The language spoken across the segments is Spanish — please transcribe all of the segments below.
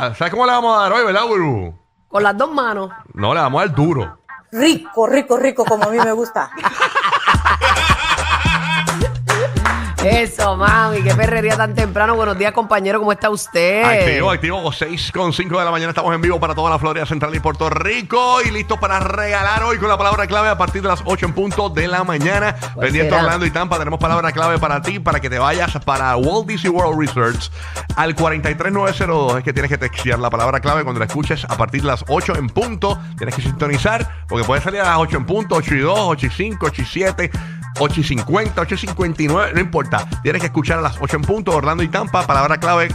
¿Sabes cómo le vamos a dar hoy, verdad, Burbu? Con las dos manos. No, le vamos a dar duro. Rico, rico, rico, como a mí me gusta. Eso, mami, qué perrería tan temprano. Buenos días, compañero, ¿cómo está usted? Activo, activo. 6 con 5 de la mañana estamos en vivo para toda la Florida Central y Puerto Rico. Y listos para regalar hoy con la palabra clave a partir de las 8 en punto de la mañana. Pendiente? Orlando y Tampa. Tenemos palabra clave para ti, para que te vayas para Walt Disney World Research al 43902. Es que tienes que textear la palabra clave cuando la escuches a partir de las 8 en punto. Tienes que sintonizar, porque puede salir a las 8 en punto, 8 y 2, 8 y 5, 8 y 7. 8 y 50, 8 y 59, no importa. Tienes que escuchar a las 8 en punto, Orlando y Tampa, palabra clave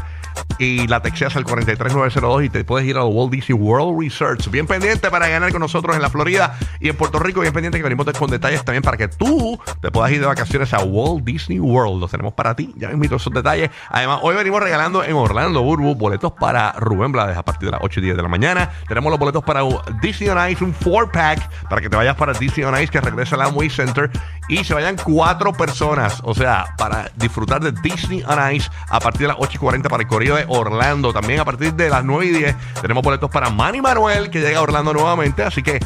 y la texteas al 43902 y te puedes ir al Walt Disney World Research. Bien pendiente para ganar con nosotros en la Florida y en Puerto Rico. Bien pendiente que venimos con detalles también para que tú te puedas ir de vacaciones a Walt Disney World. Los tenemos para ti. Ya invito esos detalles. Además, hoy venimos regalando en Orlando, Burbu, boletos para Rubén Blades a partir de las 8 y 10 de la mañana. Tenemos los boletos para Disney on Ice, un 4-pack para que te vayas para Disney on Ice que regresa al Amway Center y se vayan cuatro personas. O sea, para disfrutar de Disney on Ice a partir de las 8 y 40 para el Correo Orlando. También a partir de las 9 y 10 tenemos boletos para Manny Manuel que llega a Orlando nuevamente. Así que,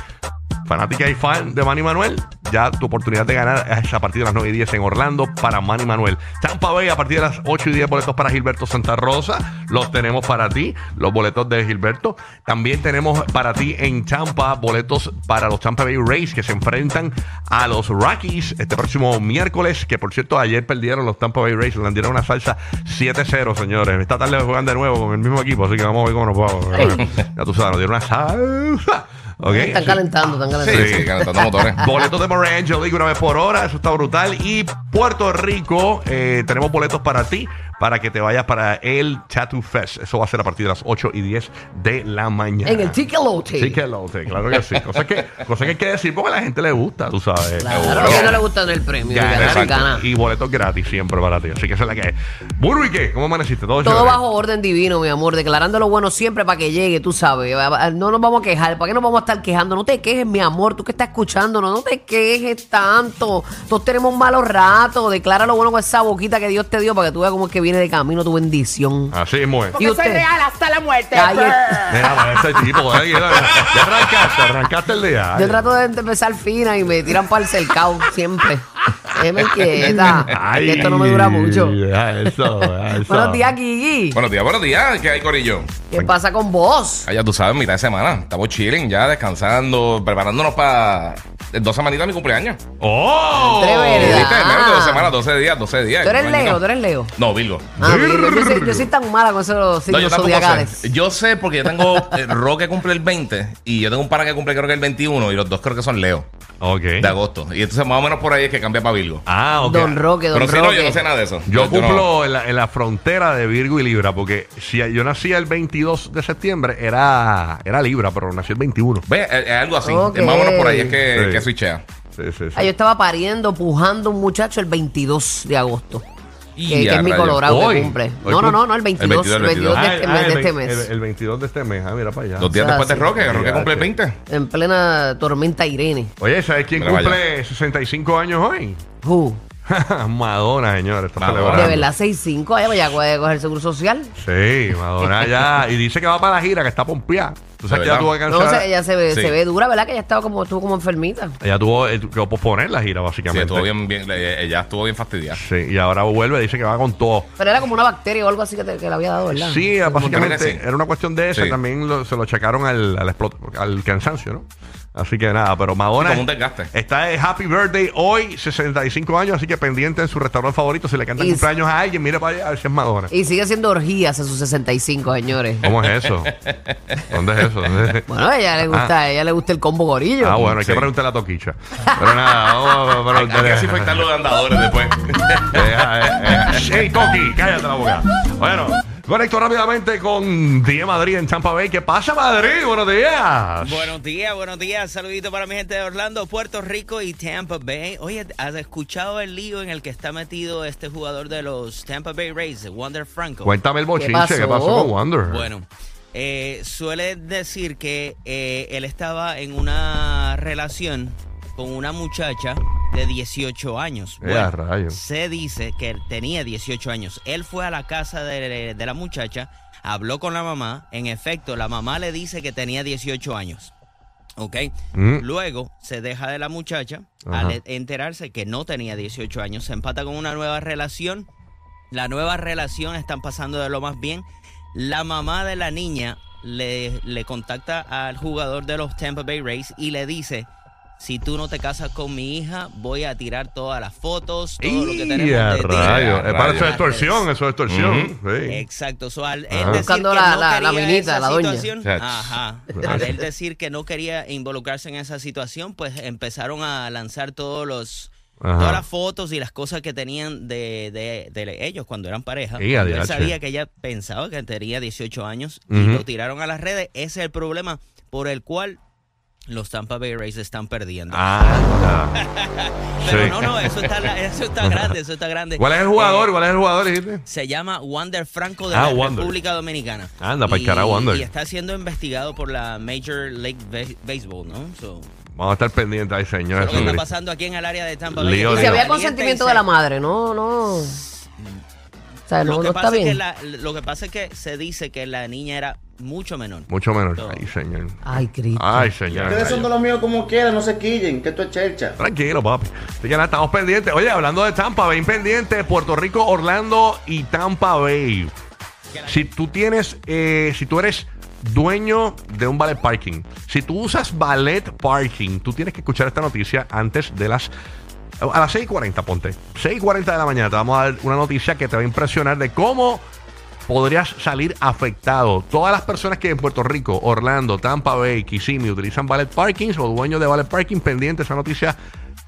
fanática y fan de Manny Manuel, ya tu oportunidad de ganar es a partir de las 9 y 10 en Orlando para Manny Manuel. Tampa Bay a partir de las 8 y 10 boletos para Gilberto Santa Rosa. Los tenemos para ti, los boletos de Gilberto. También tenemos para ti en Tampa boletos para los Tampa Bay Rays que se enfrentan a los Rockies este próximo miércoles. Que por cierto, ayer perdieron los Tampa Bay Rays, le dieron una salsa 7-0, señores. Esta tarde juegan de nuevo con el mismo equipo, así que vamos a ver cómo nos vamos. ya tú sabes, nos dieron una salsa. ¿Ok? Están calentando, están calentando. Sí. Sí, calentando motores. Boletos de Morange League una vez por hora, eso está brutal. Y Puerto Rico, eh, tenemos boletos para ti, para que te vayas para el Tattoo Fest. Eso va a ser a partir de las 8 y 10 de la mañana. En el Tiquelote. Sí, que lo claro que sí. Cosas que, cosas que hay que decir porque a la gente le gusta, tú sabes. Claro, que no le gustan el premio. Ya, ganar. Y boletos gratis siempre para ti. Así que esa es la que es. Burbu, ¿y qué? ¿Cómo amaneciste? Todo, Todo bajo orden divino, mi amor, declarando lo bueno siempre para que llegue, tú sabes. No nos vamos a quejar. ¿Para qué nos vamos a estar quejando? No te quejes, mi amor, tú que estás escuchando, no, no te quejes tanto. Todos tenemos malos ratos. Declara lo bueno con esa boquita que Dios te dio para que tú veas cómo es que viene de camino tu bendición. Así es, muy. ¿Y usted? hasta la muerte. Mira, para ese tipo, eh, ya arrancaste, arrancaste el día. Yo trato de empezar fina y me tiran para el cercado siempre. Déjeme quieta. Ay, que esto no me dura mucho. eso, eso. Buenos días, Gigi. Buenos días, buenos días. ¿Qué hay, Corillo? ¿Qué pasa con vos? Ah, ya tú sabes, mitad de semana. Estamos chilling ya, descansando, preparándonos para dos semanitas de mi cumpleaños. ¡Oh! Entre verdad. ¿Viste? Menos de dos semanas, 12 días, 12 días. ¿Tú eres. Leo? ¿Tú eres Leo? No, Virgo. Ah, Virgo. yo, soy, yo soy tan mala con esos No, signos yo tampoco zodiacales. sé. Yo sé porque yo tengo eh, Roque cumple el 20 y yo tengo un pana que cumple creo que el 21 y los dos creo que son Leo Ok. de agosto. Y entonces más o menos por ahí es que cambia para Virgo. Ah, ok. Don Roque, Don Pero si no, Roque. yo no sé nada de eso. Yo cumplo en, la, en la frontera de Virgo y Libra, porque si yo nací el 22 de septiembre, era, era Libra, pero nací el 21. Ve, es, es algo así. Ok. Es más o menos por ahí es que, Sí. que switchea. Sí, sí, sí. Ah, yo estaba pariendo, pujando un muchacho el 22 de agosto. Y Que, que a es mi colorado Hoy. que cumple. Hoy No, no, no, no, el 22, El 22, el 22 de Ah, este ah, mes. el, De este mes. el- el 22 de este mes. Ah, mira para allá. Dos días O sea, después de sí. Roque, Roque Ya, cumple el sí. 20. En plena tormenta Irene. Oye, ¿sabes quién Mira, cumple 65 años hoy? Uh, Madonna, señor. Está Madonna. de verdad, 6'5. Ay, ya puede coger el seguro social. Sí, Madonna ya. Y dice que va para la gira, que está pompeada. Tú sabes que ella tuvo que No, cancelar. se- ella se ve, Sí. se ve dura, ¿verdad? Que ella estaba como, estuvo como enfermita. Ella tuvo eh, que posponer la gira, Sí, básicamente. estuvo bien, bien, le- ella estuvo bien fastidiada. Sí, y ahora vuelve, dice que va con todo. Pero era como una bacteria o algo así que, te- que le había dado, ¿verdad? Sí, básicamente sí. era una cuestión de eso. Sí. También lo- se lo checaron al, al, explot- al cansancio, ¿no? Así que nada, pero Madonna Como un desgaste. está de Happy Birthday hoy, 65 años, así que pendiente en su restaurante favorito. Si le cantan Y- cumpleaños a alguien, mire para allá a ver si es Madonna. Y sigue haciendo orgías a sus 65, señores. ¿Cómo es eso? ¿Dónde es eso? Bueno, a ella le gusta, a ella le gusta el combo gorillo. Ah, bueno, hay que preguntarle a Toquicha. Pero nada, vamos a Hay hay que preguntarle. desinfectar los andadores después. ¡Ey, Toki! Cállate la boca. Bueno, conecto rápidamente con Die Madrid en Tampa Bay. ¿Qué pasa, Madrid? Buenos días. Buenos días, buenos días. Saludito para mi gente de Orlando, Puerto Rico y Tampa Bay. Oye, ¿has escuchado el lío en el que está metido este jugador de los Tampa Bay Rays, Wander Franco? Cuéntame el bochinche. pasó? ¿Qué pasó con Wonder? Bueno, eh, suele decir que eh, él estaba en una relación con una muchacha de 18 años. Eh, se dice que él tenía 18 años. Él fue a la casa de, de la muchacha, habló con la mamá. En efecto, la mamá le dice que tenía 18 años. ¿Ok? Mm. Luego se deja de la muchacha Ajá. al enterarse que no tenía 18 años. Se empata con una nueva relación. La nueva relación están pasando de lo más bien. La mamá de la niña le, le contacta al jugador de los Tampa Bay Rays y le dice, si tú no te casas con mi hija, voy a tirar todas las fotos, todo lo que ¡Y tenemos a de ti". rayos! a Es para eso es extorsión, eso es extorsión. Sí. Exacto. So, al él Ajá. decir Buscando que la- no la- la quería minita, esa la doña. situación, Chach. Ajá. Al él decir que no quería involucrarse en esa situación, pues empezaron a lanzar todos los Ajá. todas las fotos y las cosas que tenían de, de- de ellos cuando eran pareja. Y Cuando él sabía que ella pensaba que tenía 18 años y lo tiraron a las redes. Ese es el problema por el cual los Tampa Bay Rays están perdiendo. Ah, Pero sí. no, no, eso está, eso está grande, eso está grande. ¿Cuál es el jugador? Eh, ¿Cuál es el jugador, dijiste? se llama Wander Franco de Ah, la Wander. República Dominicana. Anda, pa'l Y- carajo, Wander. Y está siendo investigado por la Major League Ba- Baseball, ¿no? So, Vamos a estar pendientes ahí, señor. lo que está pasando aquí en el área de Tampa Lío, Bay. Y lío. si había Caliéntense. consentimiento de la madre, no, no. O sea, no, Lo que, no está pasa es que bien. la- lo que pasa es que se dice que la niña era mucho menor. Mucho menos. No. Ay, señor. Ay, Cristo. Ay, señor. Ustedes son de los míos como quieran, no se quillen, que esto es chercha. Tranquilo, papi. Así que nada, estamos pendientes. Oye, hablando de Tampa, Bay pendiente, Puerto Rico, Orlando y Tampa Bay. Si tú tienes, eh, si tú eres dueño de un ballet parking, si tú usas ballet parking, tú tienes que escuchar esta noticia antes de las... A las 6.40, ponte. 6.40 de la mañana te vamos a dar una noticia que te va a impresionar de cómo podrías salir afectado. Todas las personas que en Puerto Rico, Orlando, Tampa Bay, Kissimmee utilizan ballet parkings o dueños de ballet parking, pendiente esa noticia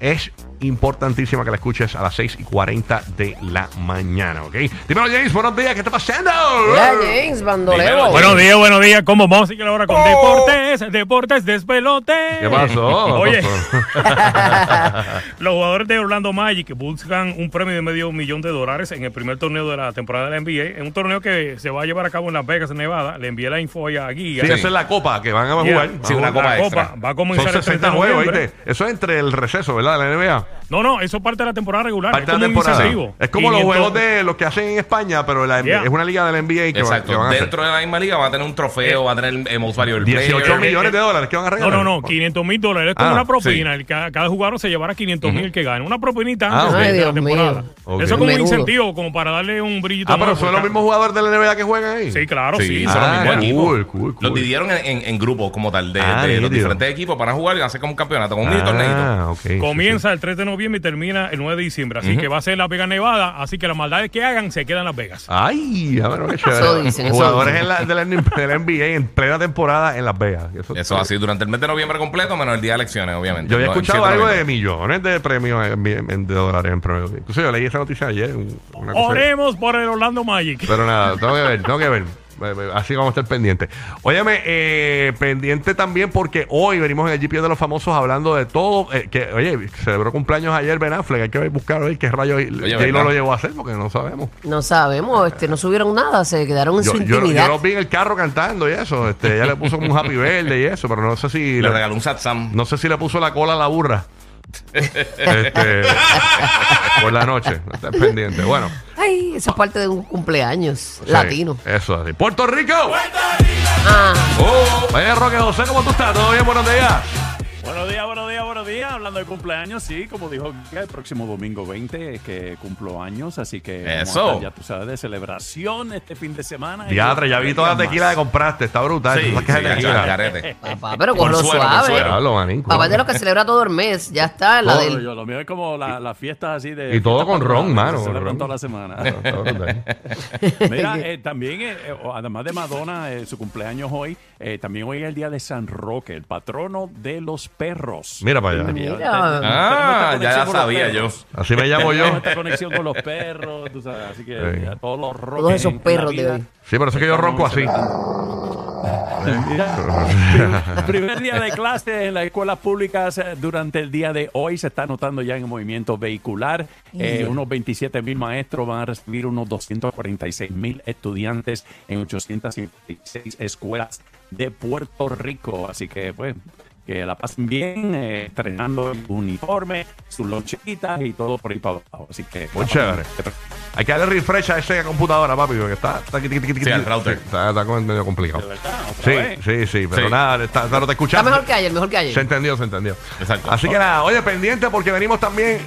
es importantísima que la escuches a las 6 y 40 de la mañana, ¿ok? Dímelo, James, buenos días, ¿qué está pasando? Ya, James Bandolero. Dímelo, Buenos días, buenos días. ¿Cómo vamos a seguir ahora con Deportes? Deportes Despelote. Oh. ¿Qué pasó? Oye, los jugadores de Orlando Magic buscan un premio de medio millón de dólares en el primer torneo de la temporada de la NBA. En un torneo que se va a llevar a cabo en Las Vegas, Nevada. Le envié la info ya aquí. Sí, esa es la copa que van a Yeah. jugar. Sí, a una copa La extra. copa va a comenzar Son el 3 60 de juegos. Eso es entre el receso, ¿verdad? De la NBA. No, no, eso es parte de la temporada regular. Parte es de la como un temporada. incentivo. Es como los juegos de los que hacen en España, pero la- Yeah. es una liga de la NBA que, Exacto. que van a hacer. Dentro de la misma liga va a tener un trofeo, va a tener el most valuable 18 player. millones de dólares que van a No, regalar. no, no, 500 mil dólares. Es como Ah, una propina. El ca- cada, jugador se llevará 500 mil que gane. Una propinita Ah, antes ok. de Ay, la Dios temporada. mío. Ok. Eso es como un Menudo. incentivo, como para darle un brillito Ah, pero más, son los porque- mismos jugadores de la NBA que juegan ahí. Sí, claro, Sí, sí. son los Ah, mismos equipos. cool, cool, cool. Los dividieron en, en- en grupos como tal, de, Ah, de los nítido. diferentes equipos para jugar y hacer como un campeonato, como un mini torneito. Ah, ok. sí, Comienza el 3 de noviembre y termina el 9 de diciembre. Así que va a ser Las Vegas, Nevada. Así que las maldades que hagan se quedan en Las Vegas. Ay, a ver, qué chévere. Eso dicen, eso Jugadores en la, de, la, de la NBA en plena temporada en Las Vegas. Eso, Eso así durante el mes de noviembre completo, menos el día de elecciones, obviamente. Yo había No, escuchado 7 algo de millones de premios en, en- en- de dólares en premios. Incluso yo leí esa noticia ayer. cosa- Oremos por el Orlando Magic. Pero nada, tengo que ver, tengo que ver. Eh, eh, Así vamos a estar pendientes. Óyeme, eh, pendiente también porque hoy venimos en el GPS de los famosos hablando de todo. eh, que, oye, celebró cumpleaños ayer Ben Affleck. Hay que buscar ver qué rayo ¿verdad? lo llevó a hacer porque no sabemos. No sabemos, este, no subieron nada, se quedaron en Yo, su yo, yo intimidad. los vi en el carro cantando y eso. Este, ella le puso como un happy verde y eso, pero no sé si Le le, regaló un satsam. no sé si le puso la cola a la burra. Este, por la noche. No estés pendiente. Bueno. Ay, eso es parte de un cumpleaños sí, latino. Eso es así. ¡Puerto Rico! Ah, Oh, oye, Roque José, ¿cómo tú estás? ¿Todo bien? Buenos días, buenos días, buenos días. Hablando de cumpleaños, sí, como dijo Giga, el próximo domingo 20 es que cumplo años, así que Eso. estar, ya tú sabes, de celebración este fin de semana. Diadre, ya vi toda la más. tequila que compraste. Está brutal. Sí, es papá, pero con lo suave. Papá de los que celebra todo el mes. Ya está, la del. yo, lo mío es como la, la fiesta así de. Y todo con ron, mano, Se ron. toda la semana. Mira, eh, también, eh, eh, además de Madonna, eh, su cumpleaños hoy, eh, también hoy es el día de San Roque, el patrono de los perros. Mira para allá. Mira. Ah, ya la sabía yo. Así me llamo yo. Esta conexión con los perros, tú sabes, así que Sí. ya todos los Todos esos perros de hoy. Sí, pero eso es que yo ronco así. Primer día de clase en las escuelas públicas eh, durante el día de hoy se está notando ya en el movimiento vehicular. Eh, unos 27 mil maestros van a recibir unos 246 mil estudiantes en 856 escuelas de Puerto Rico. Así que, pues, que la pasen bien, eh, estrenando el uniforme, sus lonchitas y todo por ahí para abajo. Así que, Muy chévere. Hay que darle refresh a esa computadora, papi, porque está. está, Sí, al router. está, está como medio complicado. De verdad, otra Sí, vez. sí, sí, pero Sí. nada, está, pero te Está mejor que ayer, mejor que Se ayer. entendió, se entendió. Exacto. Así que nada, oye, pendiente porque venimos también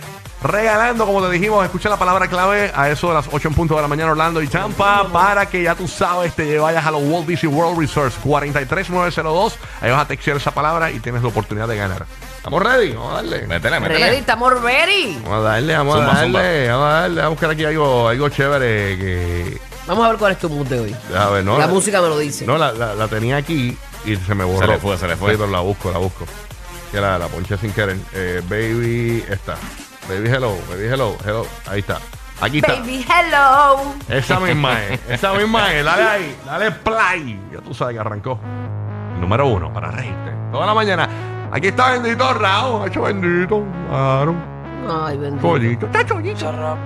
regalando, como te dijimos, escucha la palabra clave a eso de las 8 en punto de la mañana, Orlando y Tampa, para que ya tú sabes, te vayas a los Walt Disney World Resorts 43902. Ahí vas a textear esa palabra y tienes la oportunidad de ganar. ¿Estamos ready? Vamos a darle. Métele, métele. Ready, estamos ready. Vamos a darle, vamos Zumba, a darle, zumba. vamos a darle, vamos a buscar aquí algo, algo chévere que. Vamos a ver cuál es tu mood de hoy. A ver, no, La música me lo dice. No, la, la, la tenía aquí y se me borró. Se le fue, se le fue. Sí, pero la busco, la busco. Que la, la ponché sin querer. Eh, baby, esta. Baby Hello, Baby Hello, Hello. Ahí está. Aquí está. Baby, hello. Esa misma es. Esa misma es. Dale ahí. Dale play. Ya tú sabes que arrancó. El número uno para reírte. Toda la mañana. Aquí está bendito Raúl. Hecho bendito. Claro. Ay, bendito. Pollito. Está chollito.